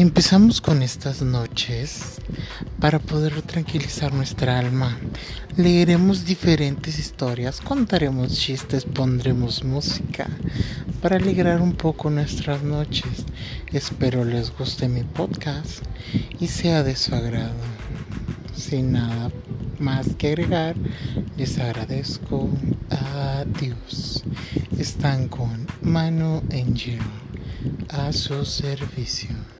Empezamos con estas noches para poder tranquilizar nuestra alma. Leeremos diferentes historias, contaremos chistes, pondremos música para alegrar un poco nuestras noches. Espero les guste mi podcast y sea de su agrado. Sin nada más que agregar, les agradezco. Adiós. Están con Mano Angel a su servicio.